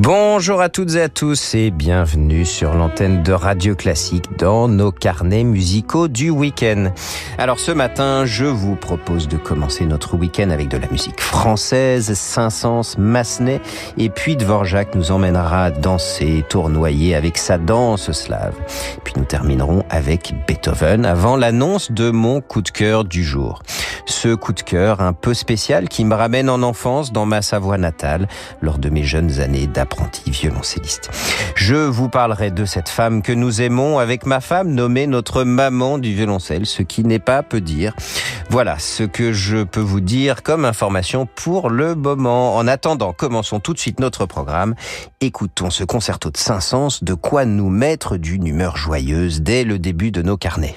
Bonjour à toutes et à tous et bienvenue sur l'antenne de Radio Classique dans nos carnets musicaux du week-end. Alors ce matin, je vous propose de commencer notre week-end avec de la musique française, Saint-Saëns, Massenet et puis Dvorak nous emmènera danser, tournoyer avec sa danse slave. Puis nous terminerons avec Beethoven avant l'annonce de mon coup de cœur du jour. Ce coup de cœur un peu spécial qui me ramène en enfance dans ma Savoie natale lors de mes jeunes années violoncelliste. Je vous parlerai de cette femme que nous aimons avec ma femme nommée notre maman du violoncelle, ce qui n'est pas peu dire. Voilà ce que je peux vous dire comme information pour le moment. En attendant, commençons tout de suite notre programme. Écoutons ce concerto de Saint-Saëns, de quoi nous mettre d'une humeur joyeuse dès le début de nos carnets.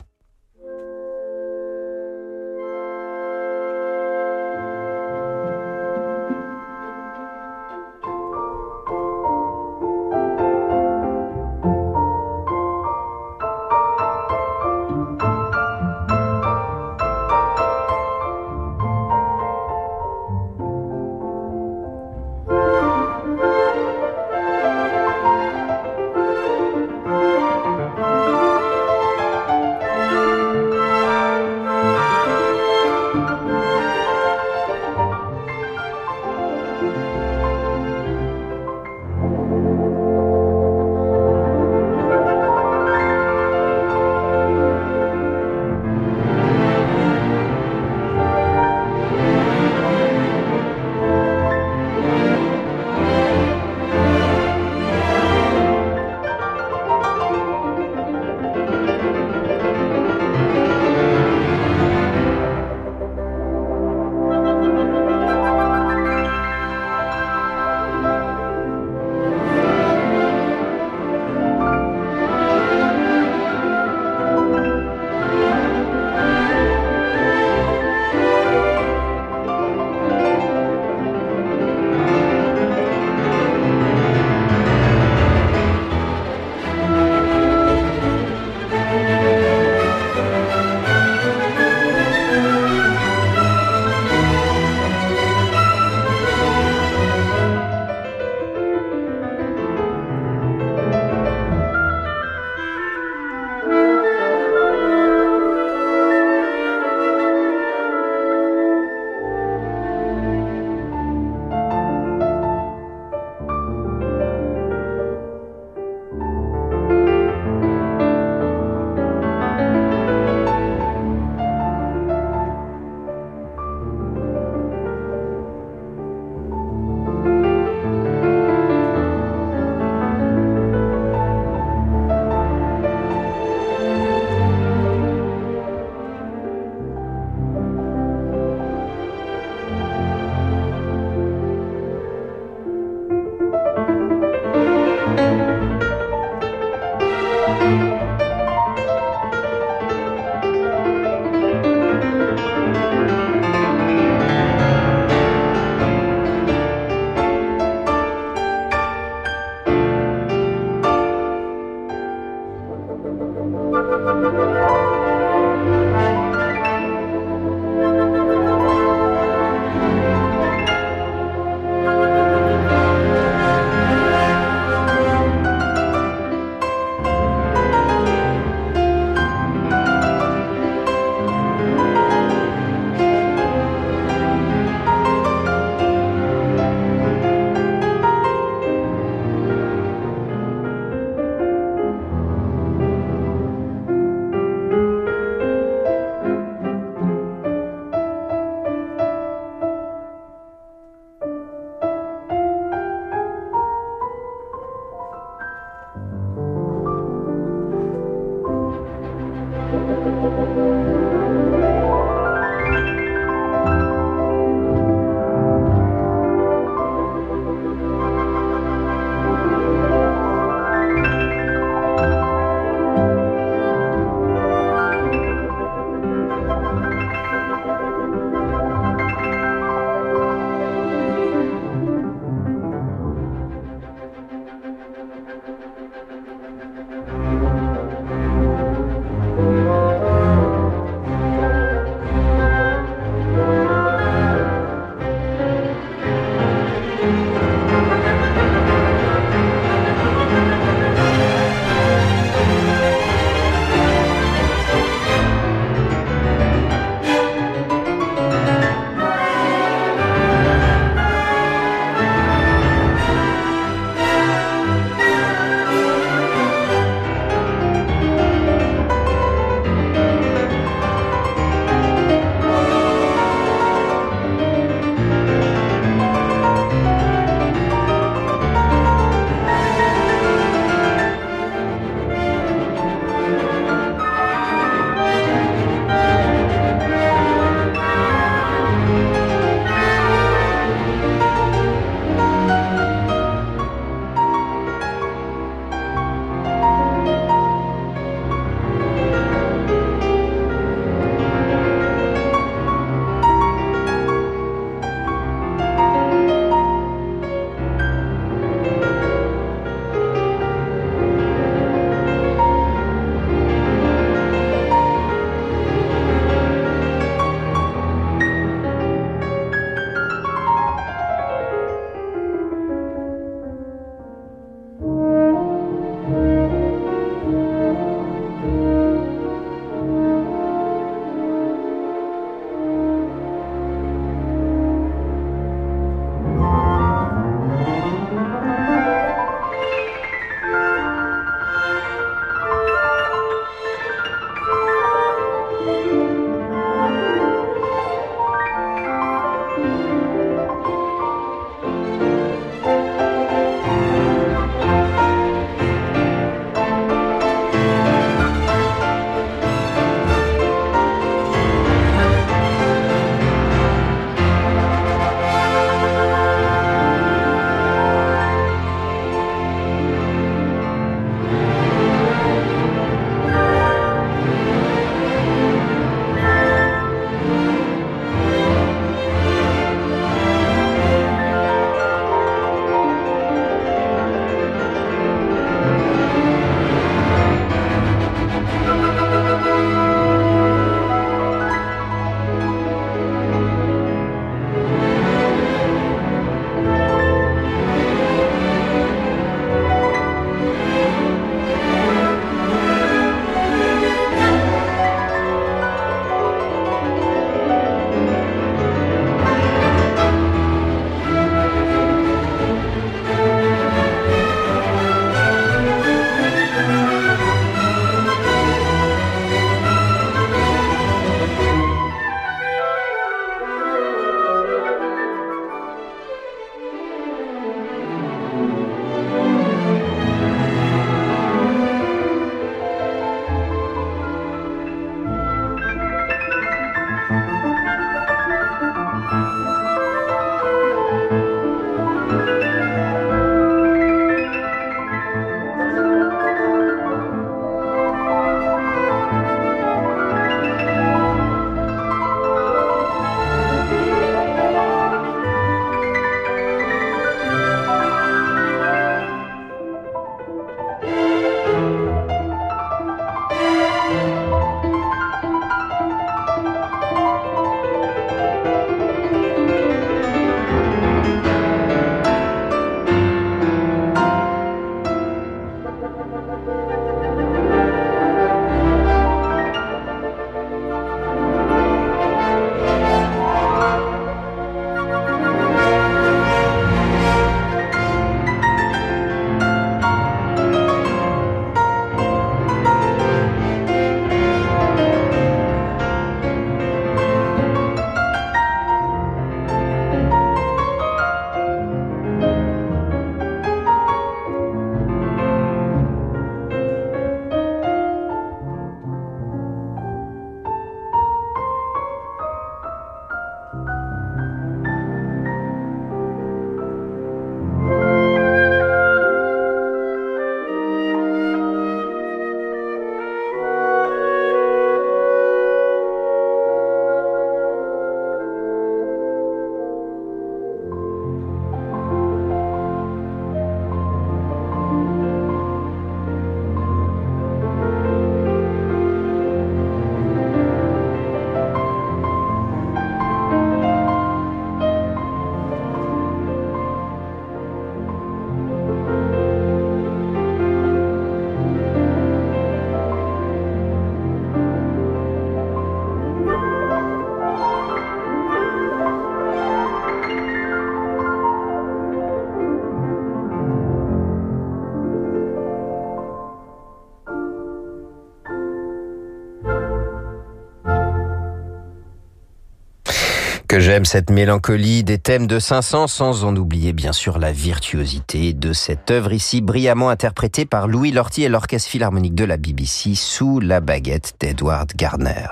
Que j'aime cette mélancolie des thèmes de 500 sans en oublier bien sûr la virtuosité de cette œuvre ici brillamment interprétée par Louis Lorty et l'Orchestre Philharmonique de la BBC sous la baguette d'Edward Gardner.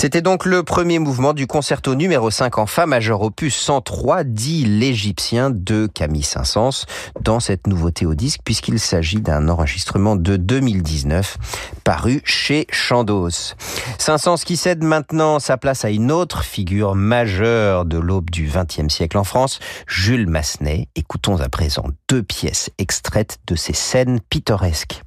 C'était donc le premier mouvement du concerto numéro 5 en fa majeur opus 103 dit l'Égyptien de Camille Saint-Saëns dans cette nouveauté au disque puisqu'il s'agit d'un enregistrement de 2019 paru chez Chandos. Saint-Saëns qui cède maintenant sa place à une autre figure majeure de l'aube du XXe siècle en France, Jules Massenet. Écoutons à présent deux pièces extraites de ces scènes pittoresques.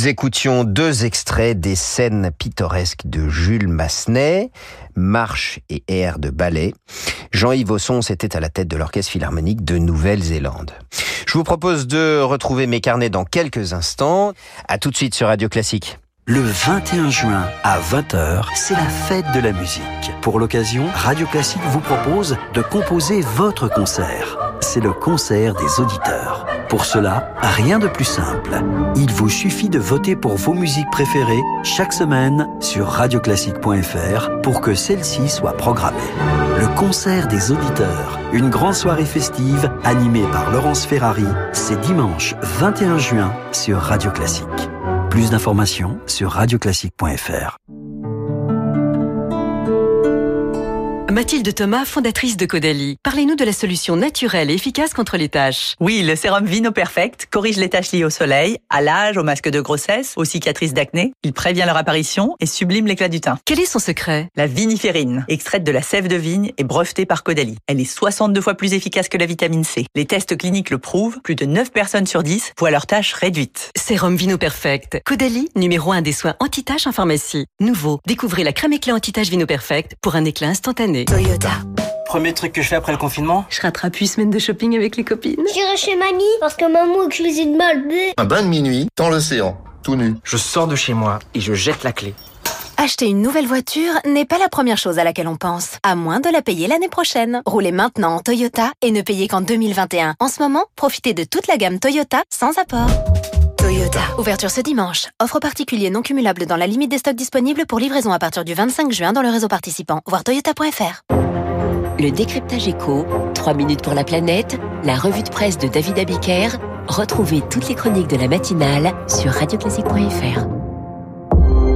Nous écoutions deux extraits des scènes pittoresques de Jules Massenet, Marche et air de ballet. Jean-Yves Osson était à la tête de l'Orchestre Philharmonique de Nouvelle-Zélande. Je vous propose de retrouver mes carnets dans quelques instants. À tout de suite sur Radio Classique. Le 21 juin à 20h, c'est la fête de la musique. Pour l'occasion, Radio Classique vous propose de composer votre concert. C'est le concert des auditeurs. Pour cela, rien de plus simple. Il vous suffit de voter pour vos musiques préférées chaque semaine sur radioclassique.fr pour que celles-ci soient programmées. Le concert des auditeurs, une grande soirée festive animée par Laurence Ferrari, c'est dimanche 21 juin sur Radio Classique. Plus d'informations sur radioclassique.fr. Mathilde Thomas, fondatrice de Caudalie. Parlez-nous de la solution naturelle et efficace contre les taches. Oui, le sérum Vino Perfect corrige les taches liées au soleil, à l'âge, au masque de grossesse, aux cicatrices d'acné. Il prévient leur apparition et sublime l'éclat du teint. Quel est son secret? La viniférine, extraite de la sève de vigne et brevetée par Caudalie. Elle est 62 fois plus efficace que la vitamine C. Les tests cliniques le prouvent, plus de 9 personnes sur 10 voient leurs taches réduites. Sérum Vino Perfect. Caudalie, numéro 1 des soins anti-taches en pharmacie. Nouveau, découvrez la crème éclat anti-taches Vino Perfect pour un éclat instantané. Toyota. Premier truc que je fais après le confinement? Je rattrape une semaine de shopping avec les copines. J'irai chez mamie parce que maman cuisine mal. Un bain de minuit dans l'océan, tout nu. Je sors de chez moi et je jette la clé. Acheter une nouvelle voiture n'est pas la première chose à laquelle on pense, à moins de la payer l'année prochaine. Roulez maintenant en Toyota et ne payez qu'en 2021. En ce moment, profitez de toute la gamme Toyota sans apport. Toyota. Ouverture ce dimanche. Offre particulier non cumulable dans la limite des stocks disponibles pour livraison à partir du 25 juin dans le réseau participant. Voir toyota.fr. Le décryptage éco, 3 minutes pour la planète, la revue de presse de David Abiker. Retrouvez toutes les chroniques de la matinale sur radioclassique.fr.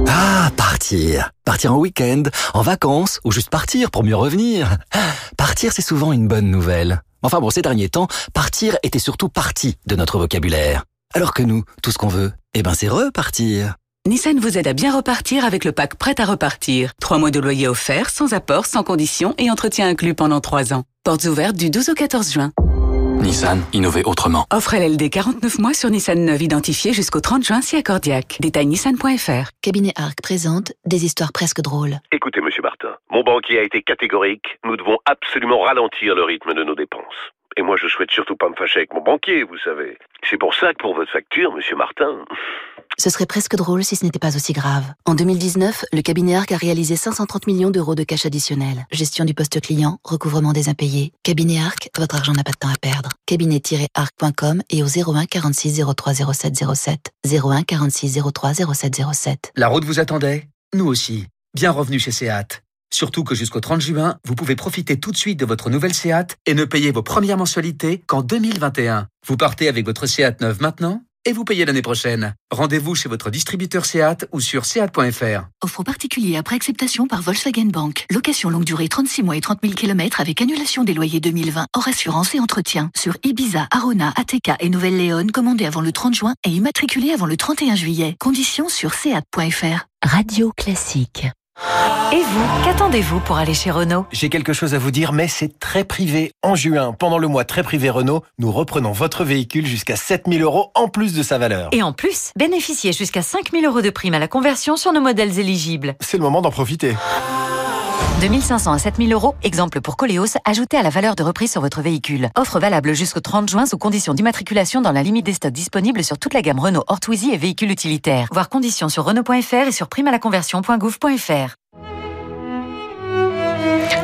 Ah, partir. Partir en week-end, en vacances, ou juste partir pour mieux revenir. Partir, c'est souvent une bonne nouvelle. Enfin bon, ces derniers temps, partir était surtout partie de notre vocabulaire. Alors que nous, tout ce qu'on veut, eh ben c'est repartir. Nissan vous aide à bien repartir avec le pack prêt à repartir. Trois mois de loyer offert, sans apport, sans condition et entretien inclus pendant trois ans. Portes ouvertes du 12 au 14 juin. Nissan, innover autrement. Offre LLD 49 mois sur Nissan 9 identifié jusqu'au 30 juin si accordiaque. Détail nissan.fr. Cabinet Arc présente des histoires presque drôles. Écoutez, monsieur Martin, mon banquier a été catégorique. Nous devons absolument ralentir le rythme de nos dépenses. Et moi, je souhaite surtout pas me fâcher avec mon banquier, vous savez. C'est pour ça que pour votre facture, monsieur Martin. Ce serait presque drôle si ce n'était pas aussi grave. En 2019, le cabinet ARC a réalisé 530 millions d'euros de cash additionnel. Gestion du poste client, recouvrement des impayés. Cabinet ARC, votre argent n'a pas de temps à perdre. Cabinet-arc.com et au 01 46 03 07 07. 01 46 03 07 07. La route vous attendait? Nous aussi. Bien revenu chez Seat. Surtout que jusqu'au 30 juin, vous pouvez profiter tout de suite de votre nouvelle SEAT et ne payer vos premières mensualités qu'en 2021. Vous partez avec votre SEAT neuve maintenant et vous payez l'année prochaine. Rendez-vous chez votre distributeur SEAT ou sur seat.fr. Offre particulier après acceptation par Volkswagen Bank. Location longue durée 36 mois et 30 000 km avec annulation des loyers 2020 hors assurance et entretien. Sur Ibiza, Arona, ATK et Nouvelle-Léon, commandé avant le 30 juin et immatriculé avant le 31 juillet. Conditions sur seat.fr. Radio Classique. Et vous, qu'attendez-vous pour aller chez Renault J'ai quelque chose à vous dire, mais c'est très privé. En juin, pendant le mois très privé Renault, nous reprenons votre véhicule jusqu'à 7000 euros en plus de sa valeur. Et en plus, bénéficiez jusqu'à 5000 euros de prime à la conversion sur nos modèles éligibles. C'est le moment d'en profiter. 2500 à 7000 euros, exemple pour Coléos, ajouté à la valeur de reprise sur votre véhicule. Offre valable jusqu'au 30 juin sous condition d'immatriculation dans la limite des stocks disponibles sur toute la gamme Renault Ortwizy et véhicules utilitaires. Voir conditions sur Renault.fr et sur primealaconversion.gouv.fr.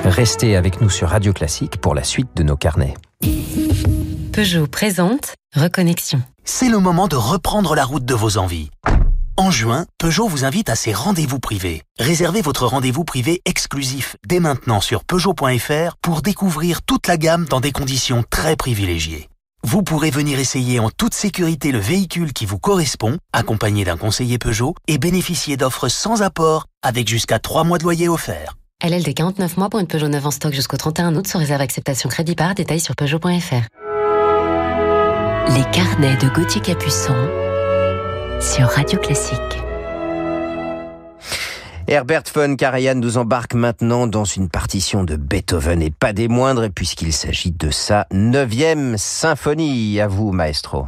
Restez avec nous sur Radio Classique pour la suite de nos carnets. Peugeot présente Reconnexion. C'est le moment de reprendre la route de vos envies. En juin, Peugeot vous invite à ses rendez-vous privés. Réservez votre rendez-vous privé exclusif dès maintenant sur Peugeot.fr pour découvrir toute la gamme dans des conditions très privilégiées. Vous pourrez venir essayer en toute sécurité le véhicule qui vous correspond, accompagné d'un conseiller Peugeot, et bénéficier d'offres sans apport avec jusqu'à 3 mois de loyer offert. LLD 49 mois pour une Peugeot 9 en stock jusqu'au 31 août sur réserve acceptation crédit par détail sur Peugeot.fr. Les carnets de Gauthier Capuçon sur Radio Classique. Herbert von Karajan nous embarque maintenant dans une partition de Beethoven et pas des moindres puisqu'il s'agit de sa neuvième symphonie. À vous, maestro.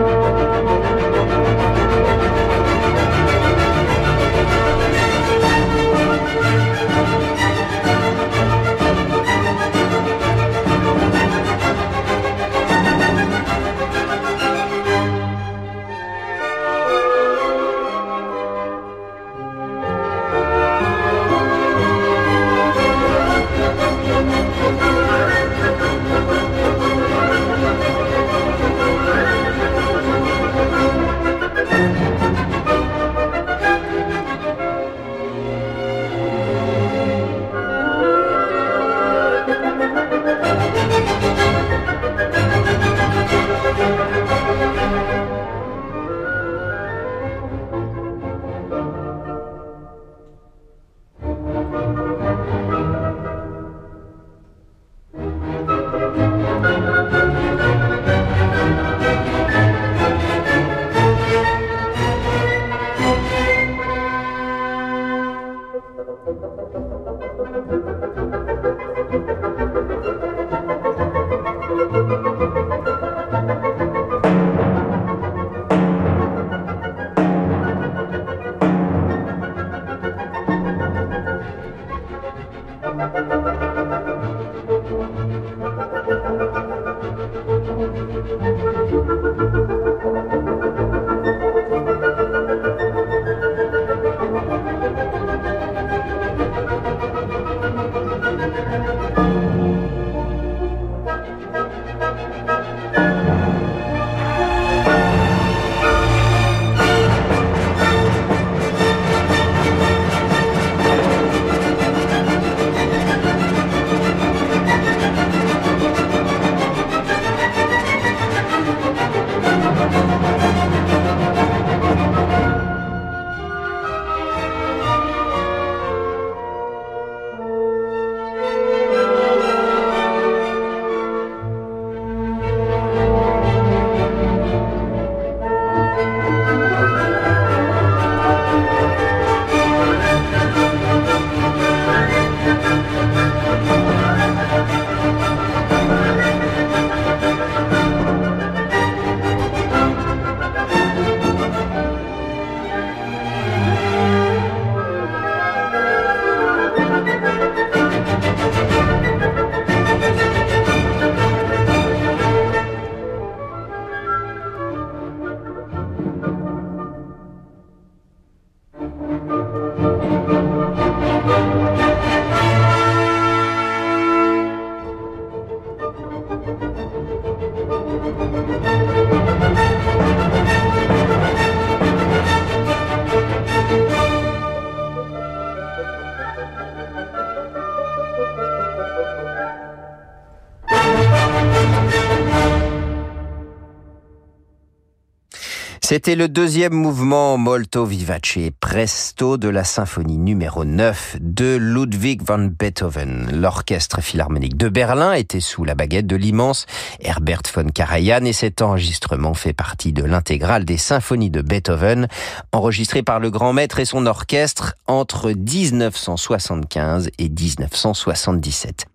C'était le deuxième mouvement molto vivace presto de la symphonie numéro 9 de Ludwig van Beethoven. L'orchestre philharmonique de Berlin était sous la baguette de l'immense Herbert von Karajan et cet enregistrement fait partie de l'intégrale des symphonies de Beethoven enregistrées par le grand maître et son orchestre entre 1975 et 1977.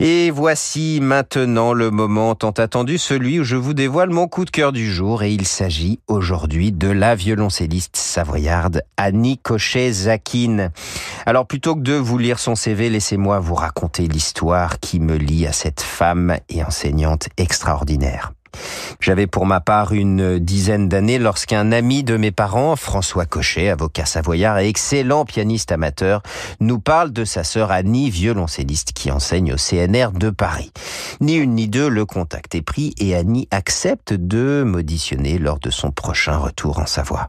Et voici maintenant le moment tant attendu, celui où je vous dévoile mon coup de cœur du jour et il s'agit aujourd'hui de la violoncelliste savoyarde Annie Cochet-Zakin. Alors plutôt que de vous lire son CV, laissez-moi vous raconter l'histoire qui me lie à cette femme et enseignante extraordinaire. J'avais pour ma part une dizaine d'années lorsqu'un ami de mes parents, François Cochet, avocat savoyard et excellent pianiste amateur, nous parle de sa sœur Annie, violoncelliste qui enseigne au CNR de Paris. Ni une ni deux, le contact est pris et Annie accepte de m'auditionner lors de son prochain retour en Savoie.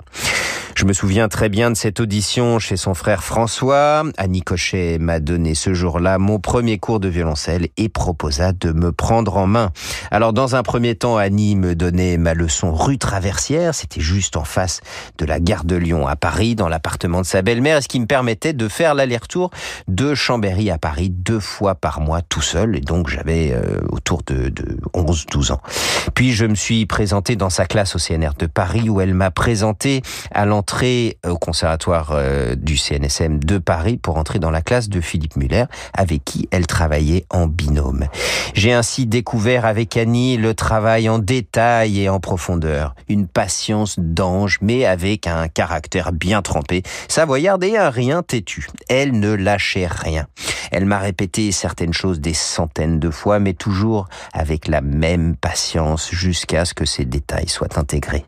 Je me souviens très bien de cette audition chez son frère François. Annie Cochet m'a donné ce jour-là mon premier cours de violoncelle et proposa de me prendre en main. Alors dans un premier temps, Annie me donnait ma leçon rue Traversière, c'était juste en face de la gare de Lyon à Paris, dans l'appartement de sa belle-mère, ce qui me permettait de faire l'aller-retour de Chambéry à Paris deux fois par mois tout seul, et donc j'avais euh, autour de, de 11-12 ans. Puis je me suis présenté dans sa classe au CNR de Paris, où elle m'a présenté à l'entrée au conservatoire euh, du CNSM de Paris pour entrer dans la classe de Philippe Muller, avec qui elle travaillait en binôme. J'ai ainsi découvert avec Annie le travail en détail et en profondeur, une patience d'ange, mais avec un caractère bien trempé, savoyarde et un rien têtu. Elle ne lâchait rien. Elle m'a répété certaines choses des centaines de fois, mais toujours avec la même patience jusqu'à ce que ces détails soient intégrés.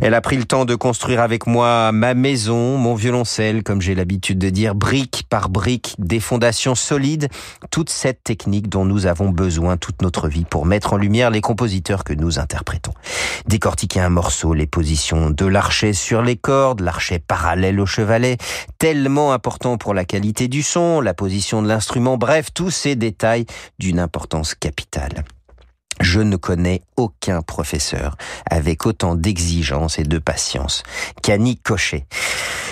Elle a pris le temps de construire avec moi ma maison, mon violoncelle, comme j'ai l'habitude de dire, brique par brique, des fondations solides, toute cette technique dont nous avons besoin toute notre vie pour mettre en lumière les compositeurs que nous interprétons. Décortiquer un morceau, les positions de l'archet sur les cordes, l'archet parallèle au chevalet, tellement important pour la qualité du son, la position de l'instrument, bref, tous ces détails d'une importance capitale. Je ne connais aucun professeur avec autant d'exigence et de patience qu'Annie Cochet.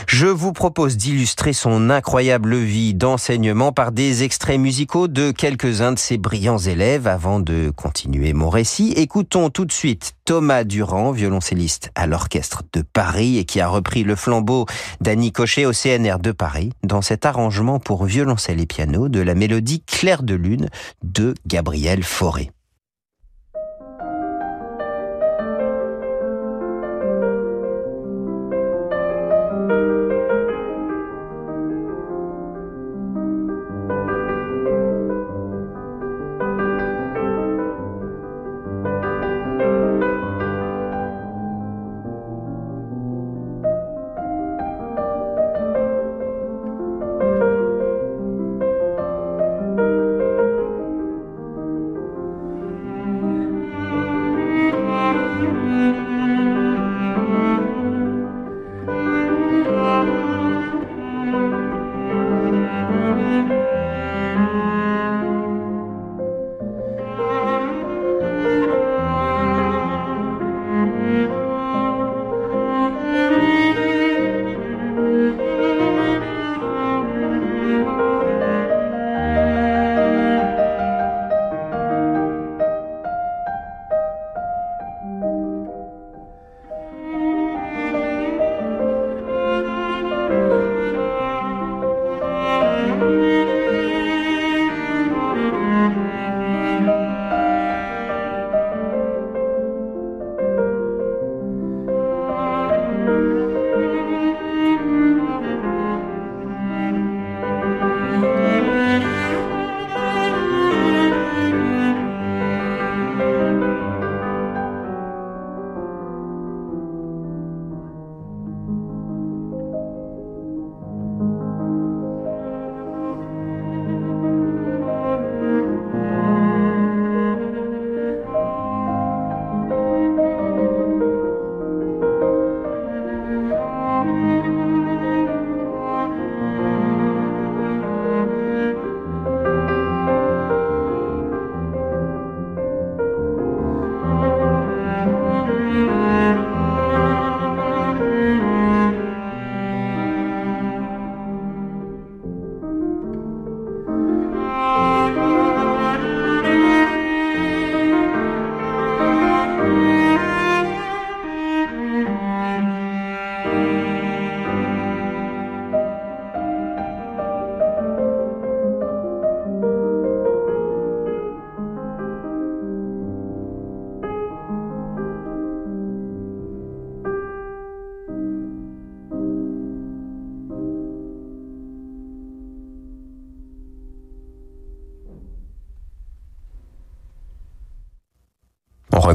Je vous propose d'illustrer son incroyable vie d'enseignement par des extraits musicaux de quelques-uns de ses brillants élèves avant de continuer mon récit. Écoutons tout de suite Thomas Durand, violoncelliste à l'orchestre de Paris et qui a repris le flambeau d'Annie Cochet au CNR de Paris dans cet arrangement pour violoncelle et piano de la mélodie Claire de Lune de Gabriel Fauré.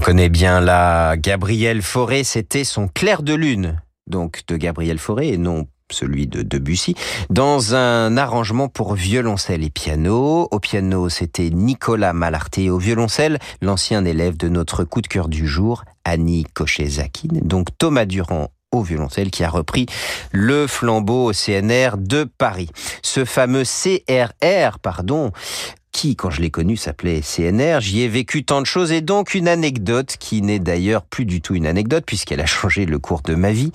Reconnaît bien là, Gabriel Fauré, c'était son clair de lune, donc de Gabriel Fauré et non celui de Debussy, dans un arrangement pour violoncelle et piano. Au piano, c'était Nicolas Malarté. Au violoncelle, l'ancien élève de notre coup de cœur du jour, Annie Cochet-Zakine. Donc Thomas Durand au violoncelle qui a repris le flambeau au CNR de Paris. Ce fameux CRR, pardon, qui, quand je l'ai connu, s'appelait CNR. J'y ai vécu tant de choses et donc une anecdote qui n'est d'ailleurs plus du tout une anecdote puisqu'elle a changé le cours de ma vie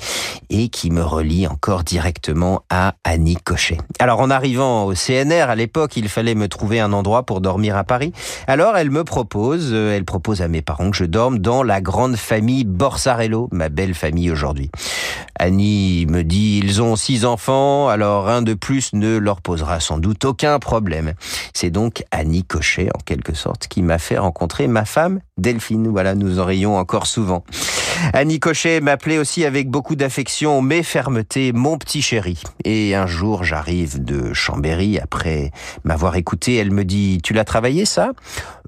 et qui me relie encore directement à Annie Cochet. Alors en arrivant au CNR à l'époque, il fallait me trouver un endroit pour dormir à Paris. Alors elle me propose, euh, elle propose à mes parents que je dorme dans la grande famille Borsarello, ma belle famille aujourd'hui. Annie me dit, ils ont six enfants, alors un de plus ne leur posera sans doute aucun problème. C'est donc Annie Cochet, en quelque sorte, qui m'a fait rencontrer ma femme, Delphine. Voilà, nous en rions encore souvent. Annie Cochet m'appelait aussi avec beaucoup d'affection, mais fermeté, mon petit chéri. Et un jour, j'arrive de Chambéry, après m'avoir écouté, elle me dit, tu l'as travaillé ça?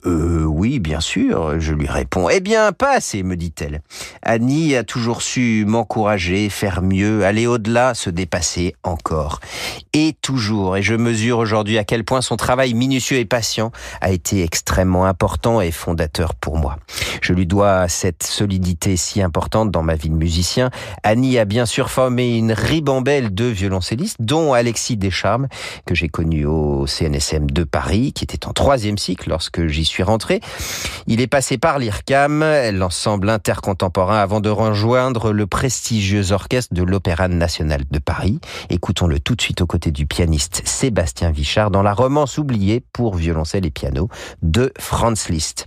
Euh, oui, bien sûr, je lui réponds. Eh bien, pas assez, me dit-elle. Annie a toujours su m'encourager, faire mieux, aller au-delà, se dépasser encore. Et toujours, et je mesure aujourd'hui à quel point son travail minutieux et patient a été extrêmement important et fondateur pour moi. Je lui dois cette solidité si importante dans ma vie de musicien. Annie a bien sûr formé une ribambelle de violoncellistes, dont Alexis Descharmes, que j'ai connu au CNSM de Paris, qui était en troisième cycle lorsque j'y suis rentré. Il est passé par l'IRCAM, l'ensemble intercontemporain, avant de rejoindre le prestigieux orchestre de l'Opéra national de Paris. Écoutons-le tout de suite aux côtés du pianiste Sébastien Vichard dans la romance oubliée pour violoncelle et piano de Franz Liszt.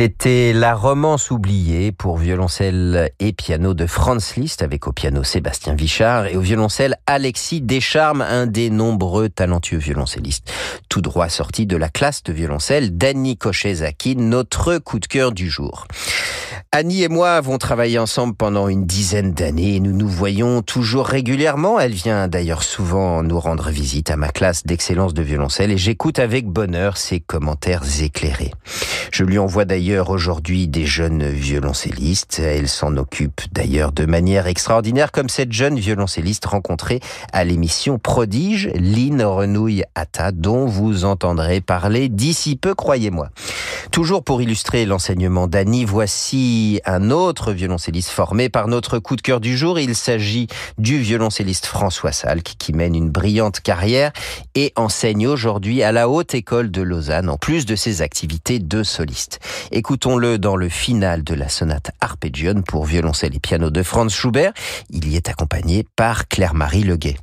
C'était la romance oubliée pour violoncelle et piano de Franz Liszt avec au piano Sébastien Vichard et au violoncelle Alexis Descharmes, un des nombreux talentueux violoncellistes, tout droit sorti de la classe de violoncelle d'Annie Cochet-Zaki, notre coup de cœur du jour. Annie et moi avons travaillé ensemble pendant une dizaine d'années et nous nous voyons toujours régulièrement. Elle vient d'ailleurs souvent nous rendre visite à ma classe d'excellence de violoncelle et j'écoute avec bonheur ses commentaires éclairés. Je lui envoie d'ailleurs aujourd'hui des jeunes violoncellistes. Elle s'en occupe d'ailleurs de manière extraordinaire comme cette jeune violoncelliste rencontrée à l'émission Prodige, Lynn Renouille Atta, dont vous entendrez parler d'ici peu, croyez-moi. Toujours pour illustrer l'enseignement d'Annie, voici un autre violoncelliste formé par notre coup de cœur du jour. Il s'agit du violoncelliste François Salk qui mène une brillante carrière et enseigne aujourd'hui à la Haute École de Lausanne en plus de ses activités de soliste. Écoutons-le dans le final de la sonate Arpeggione pour violoncelle et piano de Franz Schubert. Il y est accompagné par Claire-Marie Leguet.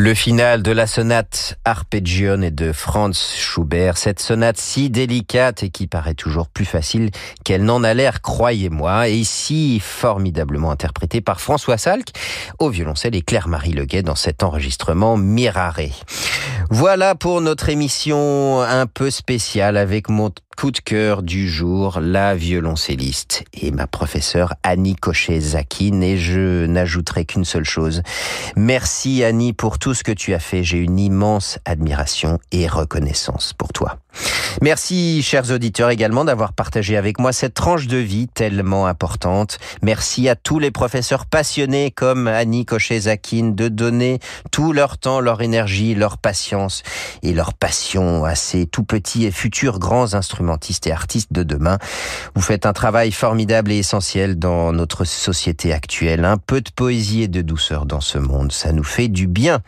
Le final de la sonate Arpeggione de Franz Schubert, cette sonate si délicate et qui paraît toujours plus facile qu'elle n'en a l'air, croyez-moi, et si formidablement interprétée par François Salk au violoncelle et Claire-Marie Leguet dans cet enregistrement Mirare. Voilà pour notre émission un peu spéciale avec mon coup de cœur du jour, la violoncelliste et ma professeure Annie Cochet-Zakine et je n'ajouterai qu'une seule chose. Merci Annie pour tout ce que tu as fait. J'ai une immense admiration et reconnaissance pour toi. Merci, chers auditeurs, également d'avoir partagé avec moi cette tranche de vie tellement importante. Merci à tous les professeurs passionnés comme Annie Cochet-Zakine de donner tout leur temps, leur énergie, leur patience et leur passion à ces tout petits et futurs grands instrumentistes et artistes de demain. Vous faites un travail formidable et essentiel dans notre société actuelle. Un peu de poésie et de douceur dans ce monde, ça nous fait du bien.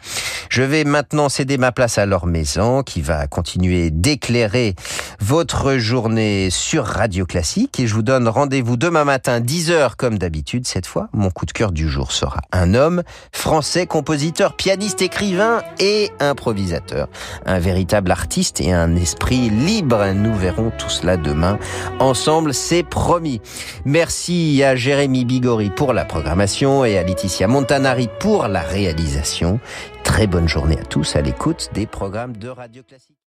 Je vais maintenant céder ma place à Laure Maison qui va continuer d'éclairer votre journée sur Radio Classique et je vous donne rendez-vous demain matin 10h comme d'habitude. Cette fois, mon coup de cœur du jour sera un homme français, compositeur, pianiste, écrivain et improvisateur. Un véritable artiste et un esprit libre. Nous tout cela demain ensemble, c'est promis. Merci à Jérémy Bigori pour la programmation et à Laetitia Montanari pour la réalisation. Très bonne journée à tous à l'écoute des programmes de Radio Classique.